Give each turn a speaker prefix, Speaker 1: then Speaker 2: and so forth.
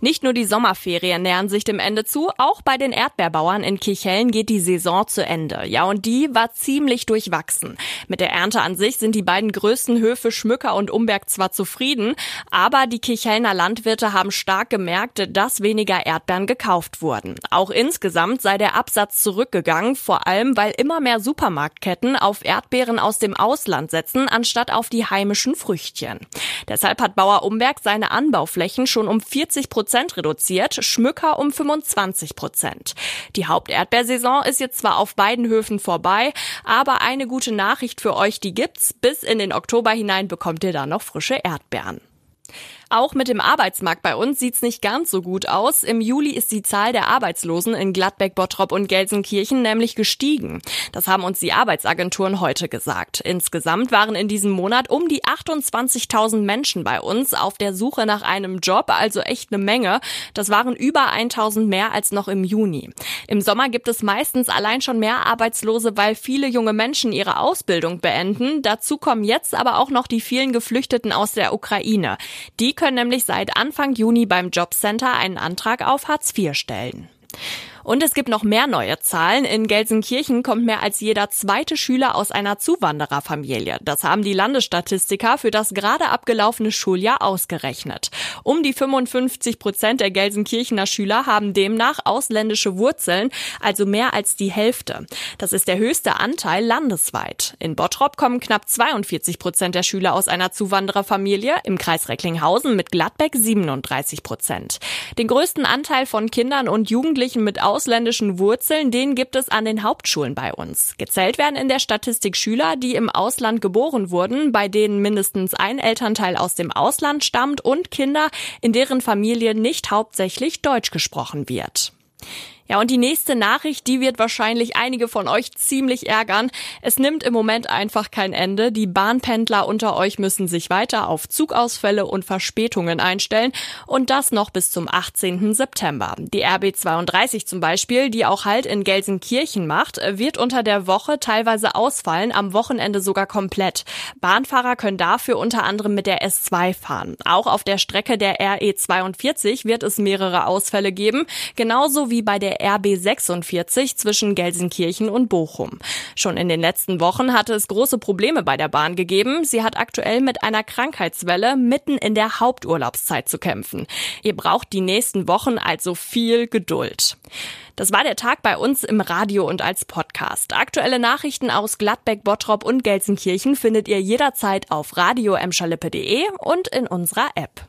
Speaker 1: Nicht nur die Sommerferien nähern sich dem Ende zu, auch bei den Erdbeerbauern in Kirchhellen geht die Saison zu Ende. Ja, und die war ziemlich durchwachsen. Mit der Ernte an sich sind die beiden größten Höfe Schmücker und Umberg zwar zufrieden, aber die Kirchhellner Landwirte haben stark gemerkt, dass weniger Erdbeeren gekauft wurden. Auch insgesamt sei der Absatz zurückgegangen, vor allem weil immer mehr Supermarktketten auf Erdbeeren aus dem Ausland setzen, anstatt auf die heimischen Früchtchen. Deshalb hat Bauer Umberg seine Anbauflächen schon um 40 Prozent Prozent reduziert, Schmücker um 25 Prozent. Die Haupterdbeersaison ist jetzt zwar auf beiden Höfen vorbei, aber eine gute Nachricht für euch, die gibt's. Bis in den Oktober hinein bekommt ihr da noch frische Erdbeeren. Auch mit dem Arbeitsmarkt bei uns sieht's nicht ganz so gut aus. Im Juli ist die Zahl der Arbeitslosen in Gladbeck, Bottrop und Gelsenkirchen nämlich gestiegen. Das haben uns die Arbeitsagenturen heute gesagt. Insgesamt waren in diesem Monat um die 28.000 Menschen bei uns auf der Suche nach einem Job, also echt eine Menge. Das waren über 1.000 mehr als noch im Juni. Im Sommer gibt es meistens allein schon mehr Arbeitslose, weil viele junge Menschen ihre Ausbildung beenden. Dazu kommen jetzt aber auch noch die vielen Geflüchteten aus der Ukraine. Die können nämlich seit Anfang Juni beim Jobcenter einen Antrag auf Hartz IV stellen. Und es gibt noch mehr neue Zahlen. In Gelsenkirchen kommt mehr als jeder zweite Schüler aus einer Zuwandererfamilie. Das haben die Landesstatistiker für das gerade abgelaufene Schuljahr ausgerechnet. Um die 55 Prozent der Gelsenkirchener Schüler haben demnach ausländische Wurzeln, also mehr als die Hälfte. Das ist der höchste Anteil landesweit. In Bottrop kommen knapp 42 Prozent der Schüler aus einer Zuwandererfamilie, im Kreis Recklinghausen mit Gladbeck 37 Prozent. Den größten Anteil von Kindern und Jugendlichen mit Aus ausländischen Wurzeln, den gibt es an den Hauptschulen bei uns. Gezählt werden in der Statistik Schüler, die im Ausland geboren wurden, bei denen mindestens ein Elternteil aus dem Ausland stammt und Kinder, in deren Familie nicht hauptsächlich Deutsch gesprochen wird. Ja, und die nächste Nachricht, die wird wahrscheinlich einige von euch ziemlich ärgern. Es nimmt im Moment einfach kein Ende. Die Bahnpendler unter euch müssen sich weiter auf Zugausfälle und Verspätungen einstellen und das noch bis zum 18. September. Die RB32 zum Beispiel, die auch Halt in Gelsenkirchen macht, wird unter der Woche teilweise ausfallen, am Wochenende sogar komplett. Bahnfahrer können dafür unter anderem mit der S2 fahren. Auch auf der Strecke der RE42 wird es mehrere Ausfälle geben, genauso wie bei der RB46 zwischen Gelsenkirchen und Bochum. Schon in den letzten Wochen hatte es große Probleme bei der Bahn gegeben. Sie hat aktuell mit einer Krankheitswelle mitten in der Haupturlaubszeit zu kämpfen. Ihr braucht die nächsten Wochen also viel Geduld. Das war der Tag bei uns im Radio und als Podcast. Aktuelle Nachrichten aus Gladbeck, Bottrop und Gelsenkirchen findet ihr jederzeit auf radio und in unserer App.